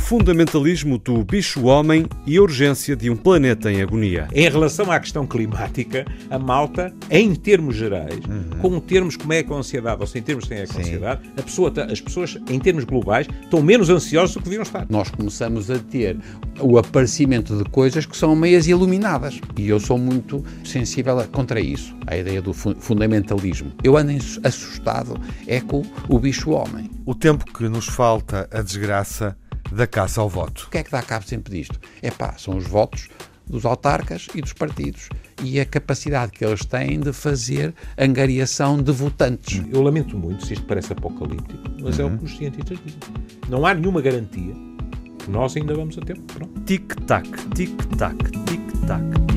fundamentalismo do bicho-homem e a urgência de um planeta em agonia. Em relação à questão climática, a malta, em termos gerais, uhum. com termos como é a ansiedade, ou sem termos como é a ansiedade, a pessoa, as pessoas, em termos globais, estão menos ansiosas do que deviam estar. Nós começamos a ter o aparecimento de coisas que são meias iluminadas. E eu sou muito sensível contra isso, a ideia do fundamentalismo. Eu ando assustado é com o bicho-homem. O tempo que nos falta, a desgraça da caça ao voto. O que é que dá cabo sempre disto? É pá, são os votos dos autarcas e dos partidos e a capacidade que eles têm de fazer angariação de votantes. Eu lamento muito se isto parece apocalíptico, mas uhum. é o que os cientistas dizem. Não há nenhuma garantia que nós ainda vamos a tempo. Tic-tac, tic-tac, tic-tac, tic-tac.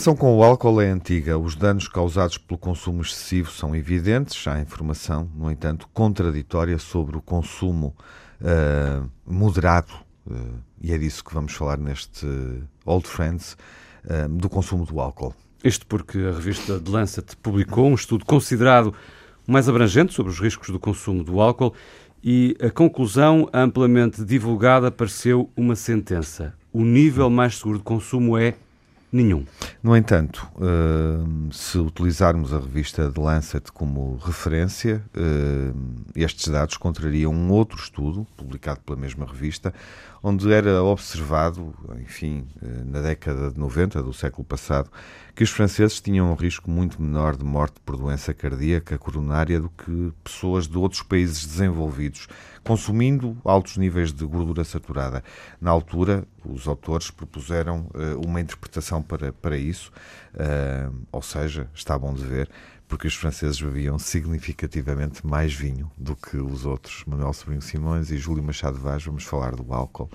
Relação com o álcool é antiga. Os danos causados pelo consumo excessivo são evidentes. Há informação, no entanto, contraditória sobre o consumo uh, moderado, uh, e é disso que vamos falar neste Old Friends, uh, do consumo do álcool. Isto porque a revista The Lancet publicou um estudo considerado mais abrangente sobre os riscos do consumo do álcool e a conclusão amplamente divulgada pareceu uma sentença. O nível mais seguro de consumo é Nenhum. No entanto, uh, se utilizarmos a revista The Lancet como referência, uh, estes dados contrariam um outro estudo, publicado pela mesma revista, onde era observado, enfim, uh, na década de 90 do século passado, que os franceses tinham um risco muito menor de morte por doença cardíaca coronária do que pessoas de outros países desenvolvidos consumindo altos níveis de gordura saturada. Na altura, os autores propuseram uh, uma interpretação para, para isso, uh, ou seja, está bom de ver, porque os franceses bebiam significativamente mais vinho do que os outros. Manuel Sobrinho Simões e Júlio Machado Vaz, vamos falar do álcool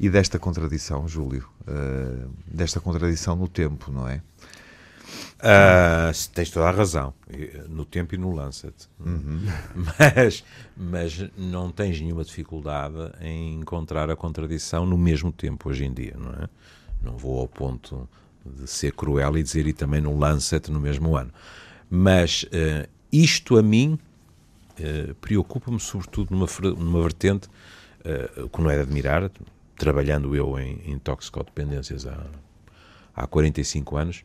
e desta contradição, Júlio, uh, desta contradição no tempo, não é? Uh, tens toda a razão, no tempo e no Lancet. Uhum. Mas, mas não tens nenhuma dificuldade em encontrar a contradição no mesmo tempo hoje em dia, não é? Não vou ao ponto de ser cruel e dizer e também no Lancet no mesmo ano. Mas uh, isto a mim uh, preocupa-me sobretudo numa, numa vertente uh, que não é de admirar, trabalhando eu em, em toxicodependências há, há 45 anos,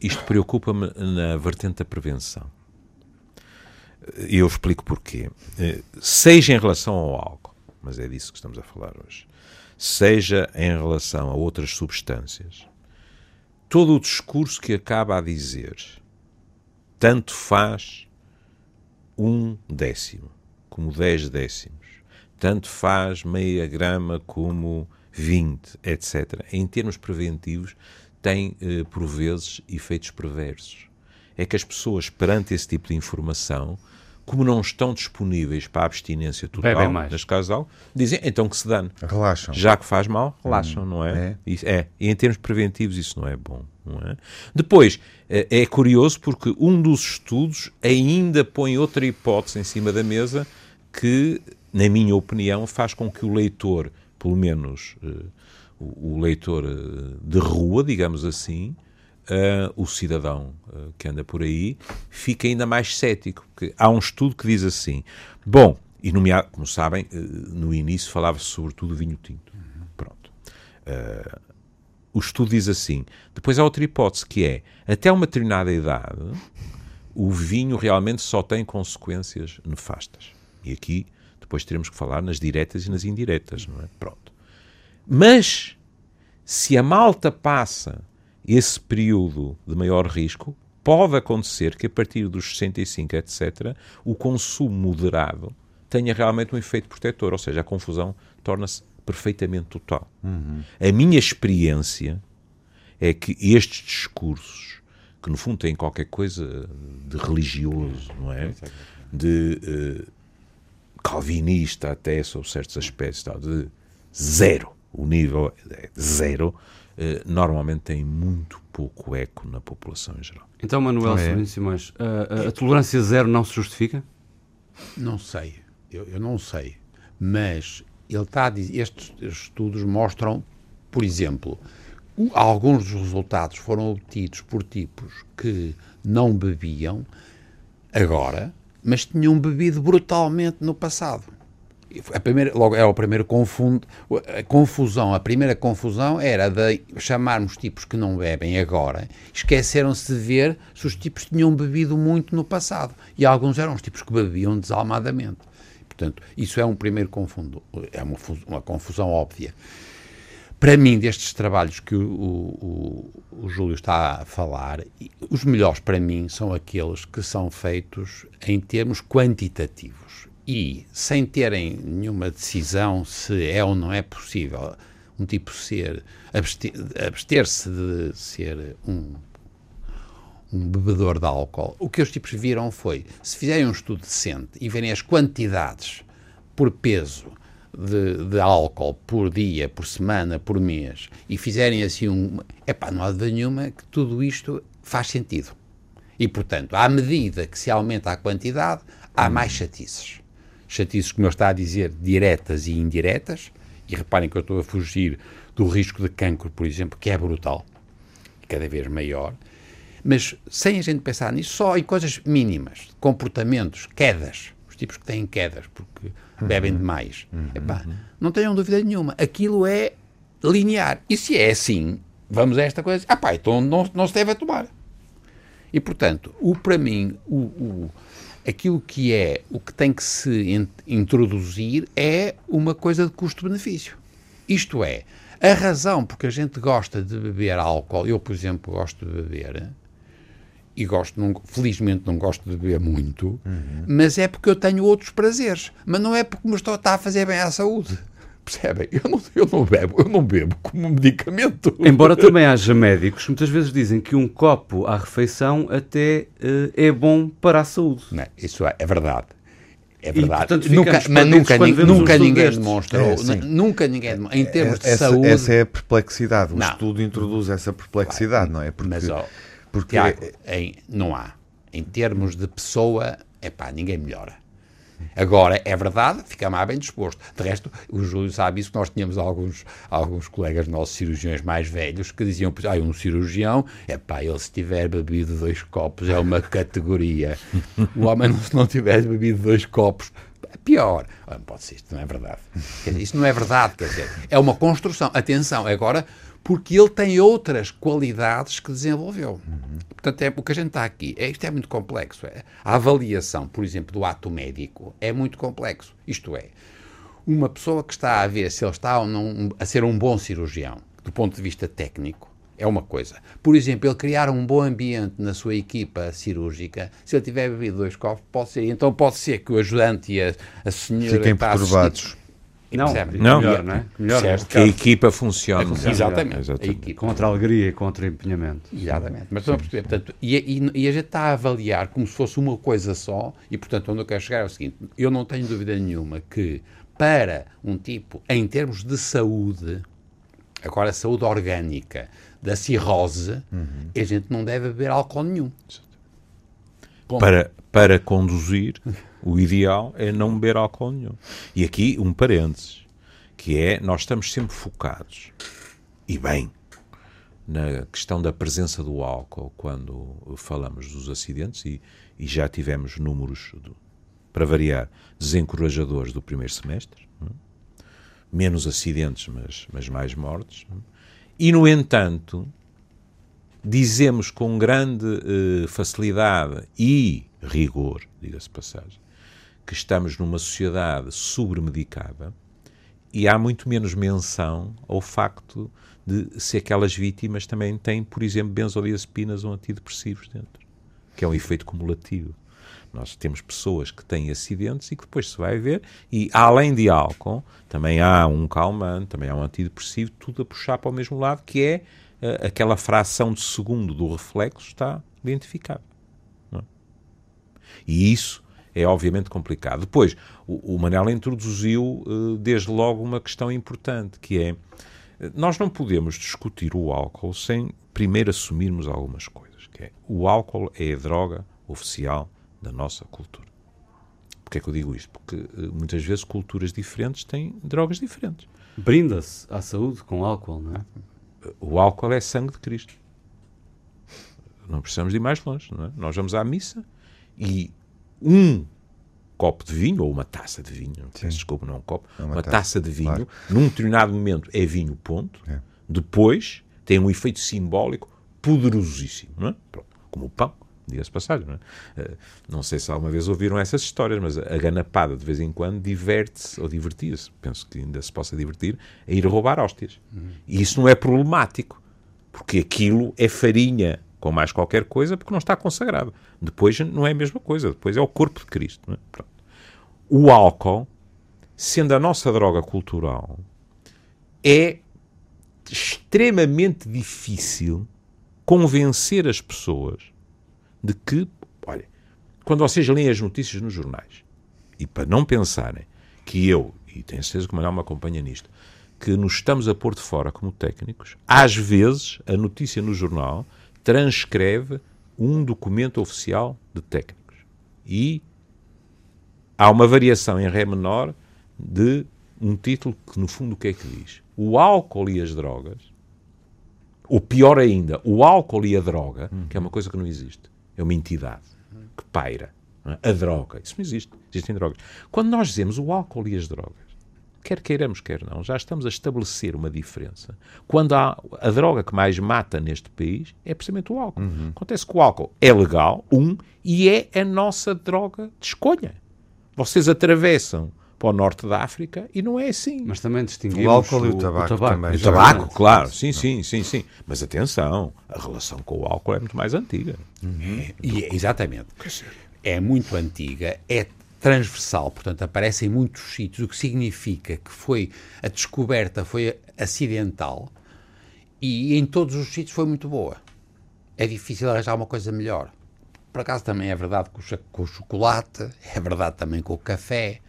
isto preocupa-me na vertente da prevenção. E eu explico porquê. Seja em relação ao álcool, mas é disso que estamos a falar hoje, seja em relação a outras substâncias, todo o discurso que acaba a dizer tanto faz um décimo como dez décimos, tanto faz meia grama como 20, etc. Em termos preventivos, tem, eh, por vezes, efeitos perversos. É que as pessoas, perante esse tipo de informação, como não estão disponíveis para a abstinência total das casal, dizem então que se dane. Relaxam. Já que faz mal, relaxam, hum, não é? É. Isso, é. E em termos preventivos isso não é bom. Não é? Depois, é, é curioso porque um dos estudos ainda põe outra hipótese em cima da mesa que, na minha opinião, faz com que o leitor, pelo menos eh, o, leitor eh, de rua, digamos assim, uh, o cidadão uh, que anda por aí, fica ainda mais cético. Porque há um estudo que diz assim: bom, e como sabem, uh, no início falava-se sobretudo do vinho tinto. Pronto. o estudo diz assim: depois há outra hipótese que é, até uma determinada idade, o vinho realmente só tem consequências nefastas. E aqui depois teremos que falar nas diretas e nas indiretas, não é? Pronto. Mas, se a malta passa esse período de maior risco, pode acontecer que a partir dos 65, etc., o consumo moderado tenha realmente um efeito protetor, ou seja, a confusão torna-se perfeitamente total. A minha experiência é que estes discursos, que no fundo têm qualquer coisa de religioso, não é? De eh, calvinista até sobre certos aspectos, tal, de zero, o nível é de zero, normalmente têm muito pouco eco na população em geral. Então, Manuel Ah, é? Sobrinho Simões, a, a- a tolerância zero não se justifica? Não sei, eu, eu não sei, mas ele está a dizer, estes estudos mostram, por exemplo, alguns dos resultados foram obtidos por tipos que não bebiam agora, mas tinham bebido brutalmente no passado. A primeira, logo é o primeiro confundo, a confusão, a primeira confusão era de chamarmos tipos que não bebem agora, esqueceram-se de ver se os tipos tinham bebido muito no passado. E alguns eram os tipos que bebiam desalmadamente. Portanto, isso é um primeiro confundo, é uma, uma confusão óbvia. Para mim, destes trabalhos que o, o- o Júlio está a falar, os melhores para mim são aqueles que são feitos em termos quantitativos e sem terem nenhuma decisão se é ou não é possível um tipo ser abste- abster-se de ser um um bebedor de álcool, o que os tipos viram foi, se fizerem um estudo decente e verem as quantidades por peso de, de álcool por dia, por semana, por mês, e fizerem assim um... Epá, não há dúvida nenhuma que tudo isto faz sentido. E, portanto, à medida que se aumenta a quantidade, há mais chatices. Chatices, como eu está a dizer, diretas e indiretas, e reparem que eu estou a fugir do risco de cancro, por exemplo, que é brutal, cada vez maior, mas sem a gente pensar nisso, só em coisas mínimas, comportamentos, quedas, os tipos que têm quedas porque bebem demais. Epá, não tenham dúvida nenhuma, aquilo é linear. E se é assim, vamos a esta coisa, ah pá, então não, não se deve tomar. E, portanto, o, para mim, o, o- aquilo que é, o que tem que se in- introduzir é uma coisa de custo-benefício. Isto é, a razão porque a gente gosta de beber álcool, eu, por exemplo, gosto de beber, e gosto, não- felizmente não gosto de beber muito, mas é porque eu tenho outros prazeres. Mas não é porque me estou está a fazer bem à saúde. Percebem? Eu não, eu não bebo, eu não bebo como medicamento. Embora também haja médicos que muitas vezes dizem que um copo à refeição até eh, é bom para a saúde. Não, isso é, é verdade. É E, verdade. portanto, nunca, mas nunca, vemos um nunca ninguém destes. demonstrou, É, nunca ninguém em termos de essa, saúde, essa é a perplexidade. O Não. estudo introduz essa perplexidade, não é? Porque, mas ó, porque Tiago, em- não há. Em termos de pessoa, é pá, ninguém melhora. Agora, é verdade, fica mais bem disposto. De resto, o Júlio sabe isso, nós tínhamos alguns, alguns colegas nossos cirurgiões mais velhos que diziam, ah, um cirurgião, é pá, ele se tiver bebido dois copos é uma categoria. O homem se não tiver bebido dois copos, é pior. Não pode ser, isto não é verdade. Dizer, isso não é verdade, quer dizer, é uma construção. Atenção, agora, porque ele tem outras qualidades que desenvolveu. Portanto, é, o que a gente está aqui, é, isto é muito complexo. É. A avaliação, por exemplo, do ato médico é muito complexo. Isto é, uma pessoa que está a ver se ele está ou não a ser um bom cirurgião, do ponto de vista técnico, é uma coisa. Por exemplo, ele criar um bom ambiente na sua equipa cirúrgica, se ele tiver bebido dois copos, pode ser. Então pode ser que o ajudante e a, a senhora Fiquem que perturbados. Não, Percebe? Não. melhor, não é? Melhor Certo. Que a equipa funcione. Exatamente. Exatamente. A equipa. Contra a alegria e contra o empenhamento. Exatamente. Mas estão a perceber, portanto, e, e- e a gente está a avaliar como se fosse uma coisa só, e portanto, onde eu quero chegar é o seguinte: eu não tenho dúvida nenhuma que para um tipo, em termos de saúde, agora saúde orgânica, da cirrose, a gente não deve beber álcool nenhum. Para, para conduzir, o ideal é não beber álcool nenhum. E aqui um parênteses, que é, nós estamos sempre focados, e bem, na questão da presença do álcool quando falamos dos acidentes, e, e já tivemos números, do- para variar, desencorajadores do primeiro semestre, é? menos acidentes, mas, mas mais mortes, é? e no entanto, dizemos com grande eh, facilidade e rigor, diga-se passagem, que estamos numa sociedade sobremedicada e há muito menos menção ao facto de se aquelas vítimas também têm, por exemplo, benzodiazepinas ou antidepressivos dentro, que é um efeito cumulativo. Nós temos pessoas que têm acidentes e que depois se vai ver, e além de álcool, também há um calmante, também há um antidepressivo, tudo a puxar para o mesmo lado, que é aquela fração de segundo do reflexo está identificado. É? E isso é obviamente complicado. Depois, o, o Manela introduziu uh, desde logo uma questão importante, que é nós não podemos discutir o álcool sem primeiro assumirmos algumas coisas. Que é, o álcool é a droga oficial da nossa cultura. Porquê é que eu digo isto? Porque muitas vezes culturas diferentes têm drogas diferentes. Brinda-se à saúde com álcool, não é? O álcool é sangue de Cristo. Não precisamos de ir mais longe, não é? Nós vamos à missa e um copo de vinho, ou uma taça de vinho, Sim. desculpa, não é um copo, é uma, uma taça, taça, de vinho, claro. num determinado momento é vinho, ponto. É. Depois tem um efeito simbólico poderosíssimo, não é? Pronto, como o pão, diga-se passagem, não é? Uh, não sei se alguma vez ouviram essas histórias, mas a ganapada de vez em quando diverte-se, ou divertia-se, penso que ainda se possa divertir, a ir roubar hóstias. Uhum. E isso não é problemático, porque aquilo é farinha com mais qualquer coisa, porque não está consagrado. Depois não é a mesma coisa, depois é o corpo de Cristo. É? O álcool, sendo a nossa droga cultural, é extremamente difícil convencer as pessoas de que, olha, quando vocês leem as notícias nos jornais, e para não pensarem que eu, e tenho certeza que o Manuel me acompanha nisto, que nos estamos a pôr de fora como técnicos, às vezes a notícia no jornal transcreve um documento oficial de técnicos. E há uma variação em Ré menor de um título que, no fundo, o que é que diz? O álcool e as drogas, ou pior ainda, o álcool e a droga, uhum. que é uma coisa que não existe, é uma entidade que paira. É? A droga, isso não existe, existem drogas. Quando nós dizemos o álcool e as drogas, quer queiramos, quer não, já estamos a estabelecer uma diferença. Quando há a droga que mais mata neste país é precisamente o álcool. Uhum. Acontece que o álcool é legal, um, e é a nossa droga de escolha. Vocês atravessam para o norte da África e não é assim. Mas também distinguimos o álcool e o tabaco. O tabaco, também. o tabaco claro, sim, sim, sim, sim. Mas atenção, a relação com o álcool é muito mais antiga. Uhum. É, e, é, exatamente. É muito antiga, é transversal, portanto aparece em muitos sítios, o que significa que foi a descoberta foi acidental e em todos os sítios foi muito boa. É difícil arranjar uma coisa melhor. Por acaso também é verdade com o chocolate, é verdade também com o café.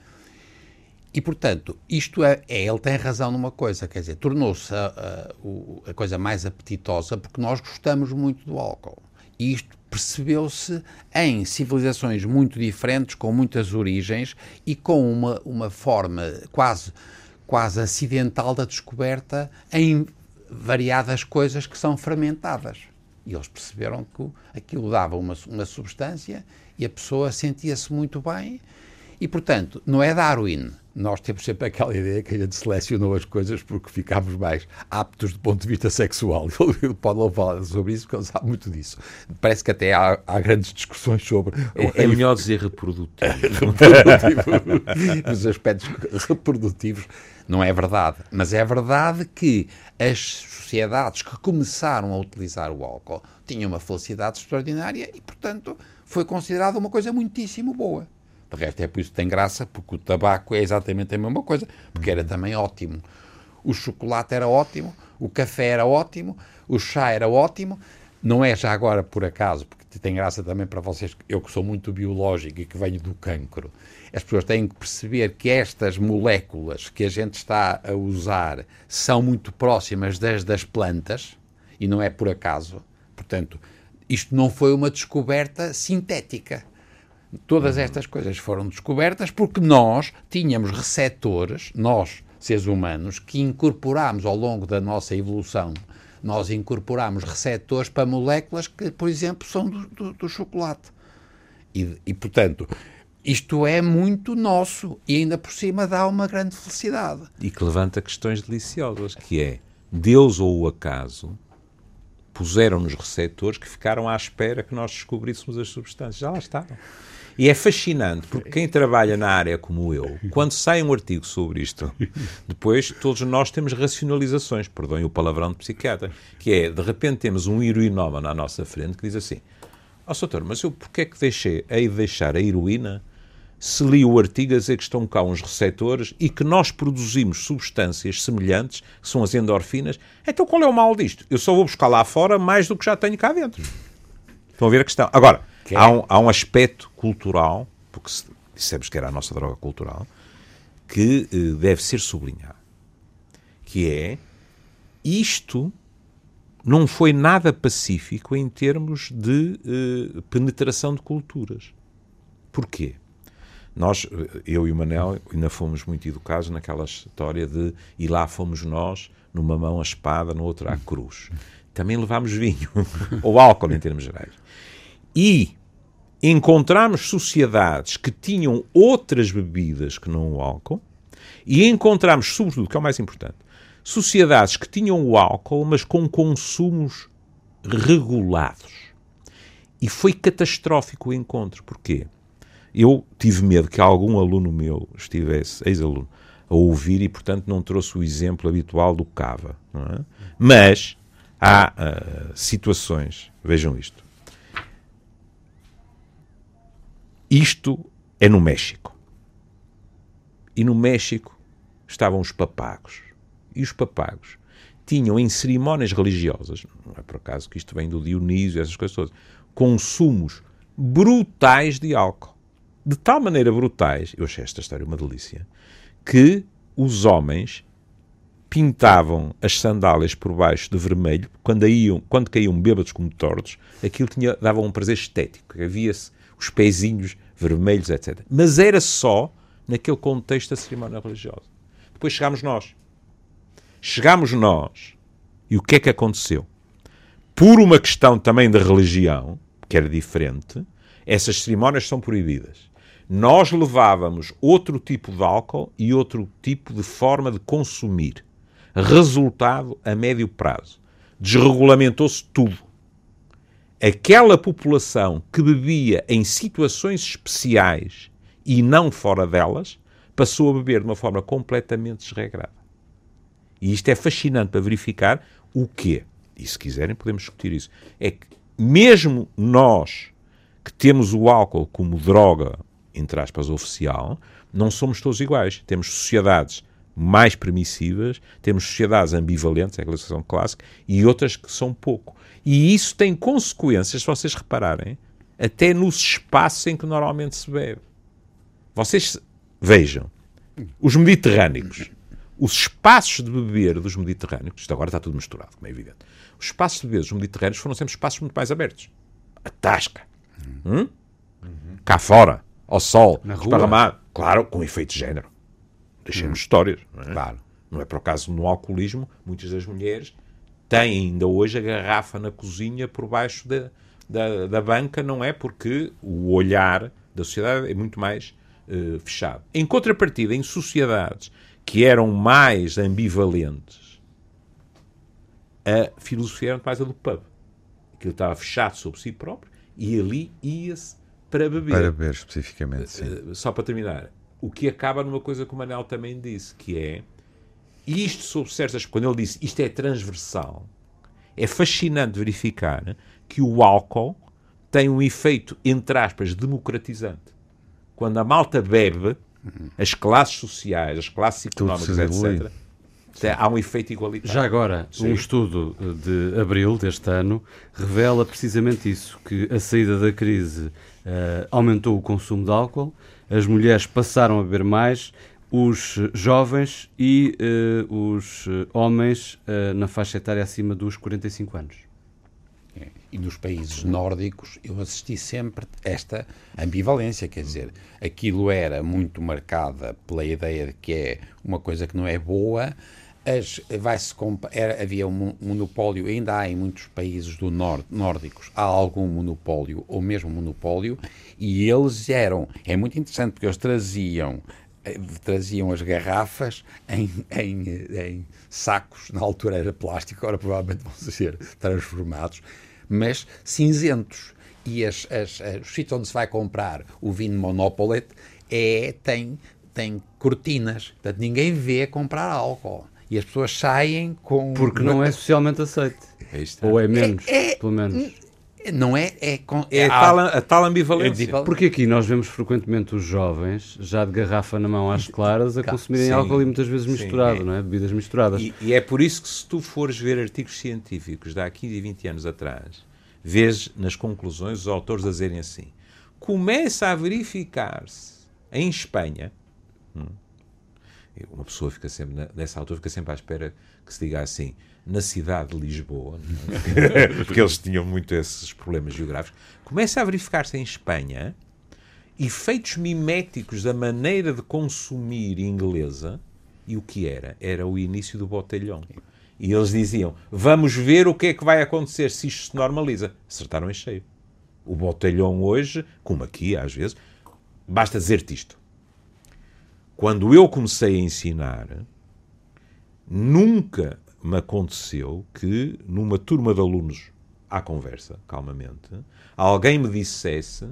E, portanto, isto é, é ele tem razão numa coisa, quer dizer, tornou-se a, a, a coisa mais apetitosa porque nós gostamos muito do álcool. E isto percebeu-se em civilizações muito diferentes, com muitas origens e com uma, uma forma quase, quase acidental da descoberta em variadas coisas que são fermentadas. E eles perceberam que aquilo dava uma, uma substância e a pessoa sentia-se muito bem. E, portanto, não é Darwin, nós temos sempre aquela ideia que a gente selecionou as coisas porque ficámos mais aptos do ponto de vista sexual. Ele pode não falar sobre isso, porque ele sabe muito disso. Parece que até há, há grandes discussões sobre. É, é melhor dizer reprodutivo. reprodutivo. Nos aspectos reprodutivos, não é verdade. Mas é verdade que as sociedades que começaram a utilizar o álcool tinham uma felicidade extraordinária e, portanto, foi considerada uma coisa muitíssimo boa. De resto, é por isso que tem graça, porque o tabaco é exatamente a mesma coisa, porque era também ótimo. O chocolate era ótimo, o café era ótimo, o chá era ótimo. Não é já agora por acaso, porque tem graça também para vocês, eu que sou muito biológico e que venho do cancro. As pessoas têm que perceber que estas moléculas que a gente está a usar são muito próximas das das plantas e não é por acaso. Portanto, isto não foi uma descoberta sintética Todas estas coisas foram descobertas porque nós tínhamos receptores, nós, seres humanos, que incorporámos ao longo da nossa evolução, nós incorporámos receptores para moléculas que, por exemplo, são do, do, do chocolate. E, e, portanto, isto é muito nosso e ainda por cima dá uma grande felicidade. E que levanta questões deliciosas, que é Deus ou o acaso puseram-nos receptores que ficaram à espera que nós descobríssemos as substâncias. Já lá estavam. E é fascinante, porque quem trabalha na área como eu, quando sai um artigo sobre isto, depois todos nós temos racionalizações, perdoem o palavrão de psiquiatra, que é, de repente temos um heroinómano à nossa frente que diz assim, Ó, doutor, mas eu porquê é que deixei, hei de deixar a heroína se li o artigo a dizer que estão cá uns receptores e que nós produzimos substâncias semelhantes, que são as endorfinas, então qual é o mal disto? Eu só vou buscar lá fora mais do que já tenho cá dentro. Estão a ver a questão? Agora, há um, há um aspecto cultural, porque se, dissemos que era a nossa droga cultural, que eh, deve ser sublinhado, que é isto não foi nada pacífico em termos de eh, penetração de culturas. Porquê? Nós, eu e o Manel, ainda fomos muito educados naquela história de e lá fomos nós, numa mão a espada, no outro a cruz. Também levámos vinho, ou álcool em termos gerais. E encontramos sociedades que tinham outras bebidas que não o álcool, e encontramos, sobretudo, que é o mais importante, sociedades que tinham o álcool, mas com consumos regulados. E foi catastrófico o encontro. Porquê? Eu tive medo que algum aluno meu estivesse, ex-aluno, a ouvir e, portanto, não trouxe o exemplo habitual do cava. É? Mas há uh, situações, vejam isto. Isto é no México. E no México estavam os papagos. E os papagos tinham em cerimónias religiosas, não é por acaso que isto vem do Dionísio, essas coisas todas, consumos brutais de álcool de tal maneira brutais, eu achei esta história uma delícia, que os homens pintavam as sandálias por baixo de vermelho, quando, iam, quando caíam bêbados como tortos, aquilo tinha, dava um prazer estético, havia-se os pezinhos vermelhos, etc. Mas era só naquele contexto da cerimónia religiosa. Depois chegámos nós. Chegámos nós. E o que é que aconteceu? Por uma questão também da religião, que era diferente, essas cerimónias são proibidas nós levávamos outro tipo de álcool e outro tipo de forma de consumir. Resultado a médio prazo. Desregulamentou-se tudo. Aquela população que bebia em situações especiais e não fora delas, passou a beber de uma forma completamente desregrada. E isto é fascinante para verificar o quê? E se quiserem podemos discutir isso. É que mesmo nós que temos o álcool como droga entre aspas, oficial, não somos todos iguais. Temos sociedades mais permissivas, temos sociedades ambivalentes, é a classificação clássica, e outras que são pouco. E isso tem consequências, se vocês repararem, até nos espaços em que normalmente se bebe. Vocês vejam, os mediterrâneos, os espaços de beber dos mediterrâneos, isto agora está tudo misturado, como é evidente, os espaços de beber dos mediterrâneos foram sempre espaços muito mais abertos. A tasca. Hum? Uhum. Cá fora ao sol, Na esparramado. Claro, com efeito de género. Deixemos hum. histórias. Não é? Claro. Não é por acaso no alcoolismo, muitas das mulheres têm ainda hoje a garrafa na cozinha por baixo da, da, da banca, não é? Porque o olhar da sociedade é muito mais uh, fechado. Em contrapartida, em sociedades que eram mais ambivalentes, a filosofia era mais a do pub. Aquilo estava fechado sobre si próprio e ali ia-se para beber. Para beber especificamente, sim. Eh, só para terminar, o que acaba numa coisa que o Manel também disse, que é isto sob certas. Quando ele disse isto é transversal, é fascinante verificar que o álcool tem um efeito, entre aspas, democratizante. Quando a malta bebe, as classes sociais, as classes económicas, etc., há um efeito igualitário. Já agora, Sim. um estudo de abril deste ano revela precisamente isso, que a saída da crise uh, aumentou o consumo de álcool, as mulheres passaram a beber mais, os jovens e uh, os homens uh, na faixa etária acima dos 45 anos. É, e nos países nórdicos eu assisti sempre esta ambivalência, quer dizer, aquilo era muito marcada pela ideia de que é uma coisa que não é boa, as, vai-se era, havia um monopólio, ainda há em muitos países do norte, nórdicos, há algum monopólio, ou mesmo monopólio, e eles eram, é muito interessante porque eles traziam eh, traziam as garrafas em, em, em sacos, na altura era plástico, agora provavelmente vão ser transformados, mas cinzentos. E as, as, os sítios onde se vai comprar o vinho Monopolet é, tem, tem cortinas, portanto ninguém vê comprar álcool e as pessoas saem com. Porque não é socialmente aceito. É Ou é menos, é, é, pelo menos. Não é. É, é, a, tal, a tal ambivalência. É Porque aqui nós vemos frequentemente os jovens, já de garrafa na mão às claras, a consumirem sim, álcool e muitas vezes misturado, sim, é. não é? Bebidas misturadas. E, e, é por isso que, se tu fores ver artigos científicos de há 15 e 20 anos atrás, vês nas conclusões os autores a dizerem assim: começa a verificar-se em Espanha. Hum, uma pessoa fica sempre, nessa altura, fica sempre à espera que se diga assim, na cidade de Lisboa, é? porque eles tinham muito esses problemas geográficos, começa a verificar-se em Espanha efeitos miméticos da maneira de consumir inglesa, e o que era? Era o início do botelhão. E eles diziam, vamos ver o que é que vai acontecer se isto se normaliza. Acertaram em cheio. O botelhão hoje, como aqui às vezes, basta dizer-te isto. Quando eu comecei a ensinar, nunca me aconteceu que, numa turma de alunos à conversa, calmamente, alguém me dissesse,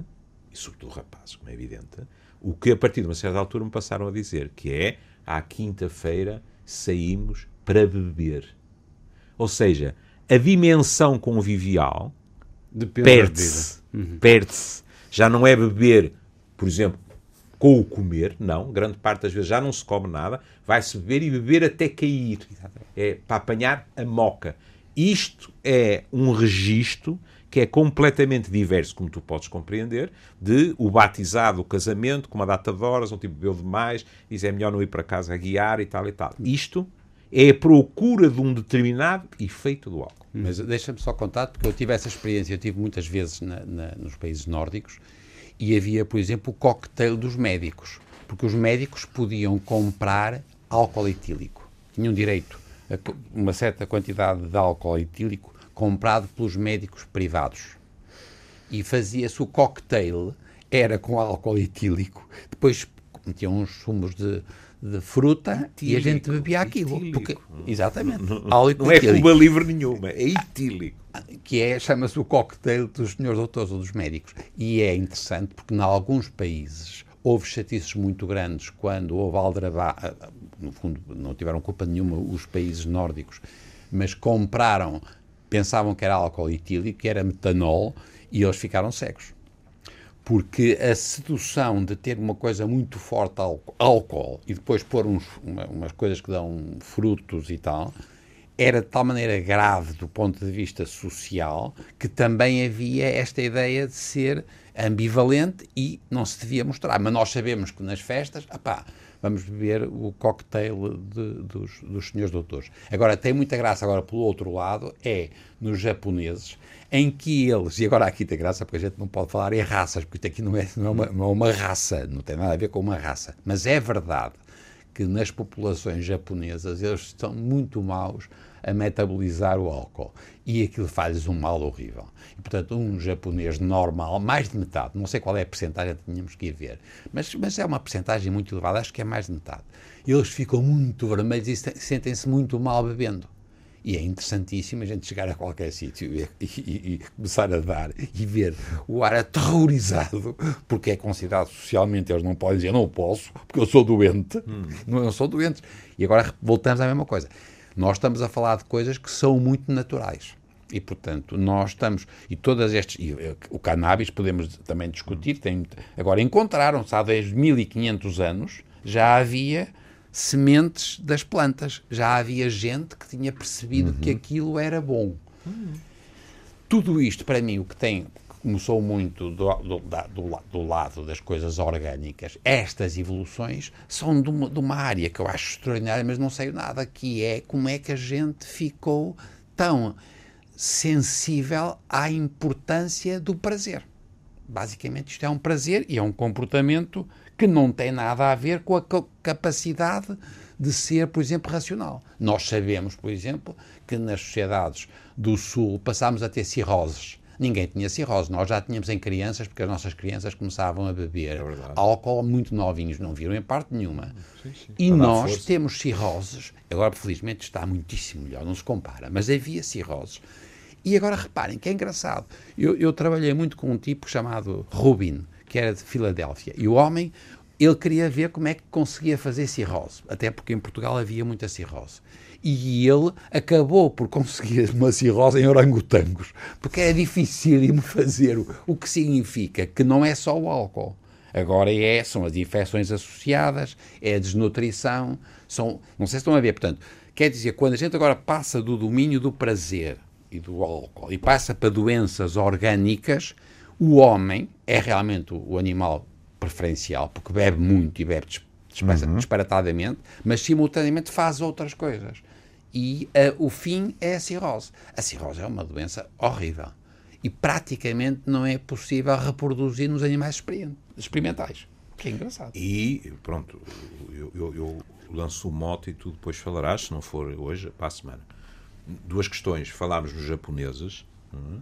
e sobretudo rapazes, como é evidente, o que a partir de uma certa altura me passaram a dizer, que é, à quinta-feira saímos para beber. Ou seja, a dimensão convivial perde-se. Uhum. Perde-se. Já não é beber, por exemplo, com o comer, não. Grande parte das vezes já não se come nada. Vai-se beber e beber até cair. É para apanhar a moca. Isto é um registro que é completamente diverso, como tu podes compreender, de o batizado, o casamento, com uma data de horas, um tipo bebeu demais, diz é melhor não ir para casa a guiar e tal e tal. Isto é a procura de um determinado efeito do álcool. Mas deixa-me só contar, porque eu tive essa experiência, eu tive muitas vezes na, na, nos países nórdicos, e havia, por exemplo, o cocktail dos médicos, porque os médicos podiam comprar álcool etílico. Tinham direito a uma certa quantidade de álcool etílico comprado pelos médicos privados. E fazia-se o cocktail, era com álcool etílico, depois metiam uns sumos de, de fruta e a gente bebia aquilo. Porque, exatamente. Não, não, não é Cuba livre nenhuma, é etílico que é, chama-se o cocktail dos senhores doutores ou dos médicos. E é interessante porque, em alguns países, houve chatices muito grandes quando houve aldrabá. Ah, no fundo, não tiveram culpa nenhuma os países nórdicos, mas compraram, pensavam que era álcool etílico, que era metanol, e eles ficaram cegos. Porque a sedução de ter uma coisa muito forte, álcool, e depois pôr uns, uma, umas coisas que dão frutos e tal, era de tal maneira grave do ponto de vista social que também havia esta ideia de ser ambivalente e não se devia mostrar. Mas nós sabemos que nas festas, apá, vamos beber o cocktail de, dos, dos senhores doutores. Agora, tem muita graça, agora pelo outro lado, é nos japoneses, em que eles, e agora aqui tem graça porque a gente não pode falar em raças, porque isto aqui não é, não é, uma, não é uma raça, não tem nada a ver com uma raça, mas é verdade que nas populações japonesas eles estão muito maus a metabolizar o álcool. E aquilo faz-lhes um mal horrível. E, portanto, um japonês normal, mais de metade, não sei qual é a porcentagem, tínhamos que ir ver, mas, mas é uma porcentagem muito elevada, acho que é mais de metade. Eles ficam muito vermelhos e sentem-se muito mal bebendo. E é interessantíssimo a gente chegar a qualquer sítio e, e, e, começar a dar e ver o ar aterrorizado, porque é considerado socialmente, eles não podem dizer, não posso, porque eu sou doente. Hum. Não, eu sou doente. E agora voltamos à mesma coisa. Nós estamos a falar de coisas que são muito naturais. E, portanto, nós estamos. E todas estas. E, eh, o cannabis podemos também discutir. Tem, agora, encontraram-se há 10.500 anos, já havia sementes das plantas. Já havia gente que tinha percebido uhum. que aquilo era bom. Uhum. Tudo isto, para mim, o que tem começou muito do, do, do, do, lado das coisas orgânicas. Estas evoluções são de uma, de uma, área que eu acho extraordinária, mas não sei nada, que é como é que a gente ficou tão sensível à importância do prazer. Basicamente, isto é um prazer e é um comportamento que não tem nada a ver com a capacidade de ser, por exemplo, racional. Nós sabemos, por exemplo, que nas sociedades do Sul passámos a ter cirroses ninguém tinha cirrose. Nós já tínhamos em crianças, porque as nossas crianças começavam a beber é álcool muito novinhos, não viram em parte nenhuma. Sim, sim. E Para nós temos cirroses. Agora, felizmente, está muitíssimo melhor, não se compara, mas havia cirroses. E agora reparem que é engraçado. Eu, eu trabalhei muito com um tipo chamado Rubin, que era de Filadélfia. E o homem ele queria ver como é que conseguia fazer cirrose, até porque em Portugal havia muita cirrose. E ele acabou por conseguir uma cirrose em orangotangos, porque é dificílimo fazer, o que significa que não é só o álcool. Agora é, são as infecções associadas, é a desnutrição, são, não sei se estão a ver, portanto, quer dizer, quando a gente agora passa do domínio do prazer e do álcool e passa para doenças orgânicas, o homem é realmente o animal preferencial, porque bebe muito e bebe uhum. disparatadamente, mas simultaneamente faz outras coisas. E uh, o fim é a cirrose. A cirrose é uma doença horrível. E praticamente não é possível reproduzir nos animais experimentais. Que é engraçado. E, pronto, eu, eu, eu lanço o mote e tu depois falarás, se não for hoje, para a semana. Duas questões. Falámos nos japoneses. Hum,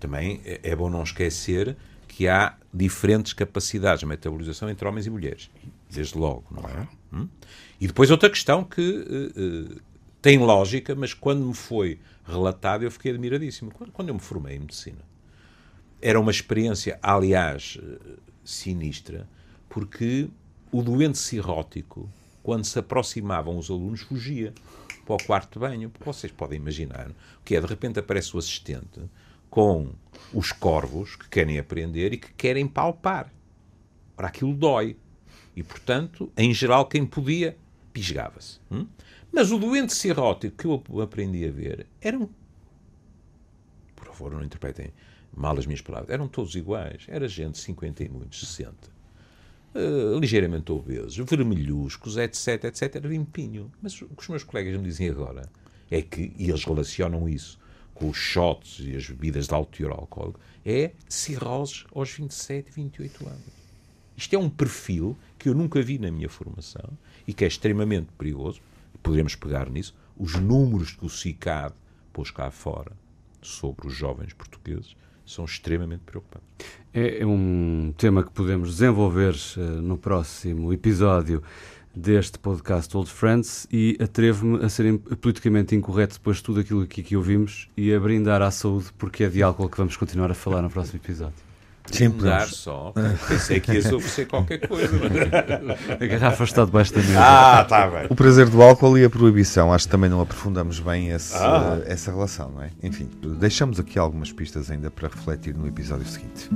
também é, é bom não esquecer que há diferentes capacidades de metabolização entre homens e mulheres. Desde logo, não é? Hum? E depois outra questão que uh, uh, tem lógica, mas quando me foi relatado eu fiquei admiradíssimo. Quando, eu me formei em medicina, era uma experiência, aliás, uh, sinistra, porque o doente cirrótico, quando se aproximavam os alunos, fugia para o quarto de banho. Vocês podem imaginar o que é, de repente aparece o assistente com os corvos que querem aprender e que querem palpar. Ora, aquilo dói. E, portanto, em geral, quem podia, pisgava-se. Hum? Mas o doente cirrótico que eu aprendi a ver eram. Por favor, não interpretem mal as minhas palavras. Eram todos iguais. Era gente de 50 e muitos, 60. Uh, ligeiramente obesos, vermelhuscos, etc, etc. Era limpinho. Mas o que os meus colegas me dizem agora é que, e eles relacionam isso com os shots e as bebidas de alto teor alcoólico, é cirroses aos 27, 28 anos. Isto é um perfil que eu nunca vi na minha formação e que é extremamente perigoso. Poderemos pegar nisso. Os números que o CICAD pôs cá fora sobre os jovens portugueses são extremamente preocupantes. É, é um tema que podemos desenvolver uh, no próximo episódio deste podcast Old Friends e atrevo-me a ser politicamente incorreto depois de tudo aquilo que aqui ouvimos e a brindar à saúde, porque é de álcool que vamos continuar a falar no próximo episódio. Sim, brindar só. Pensei que ias oferecer qualquer coisa. Mas... A garrafa está debaixo da mesa. Ah, está bem. O prazer do álcool e a proibição. Acho que também não aprofundamos bem esse, ah. essa relação, não é? Enfim, deixamos aqui algumas pistas ainda para refletir no episódio seguinte.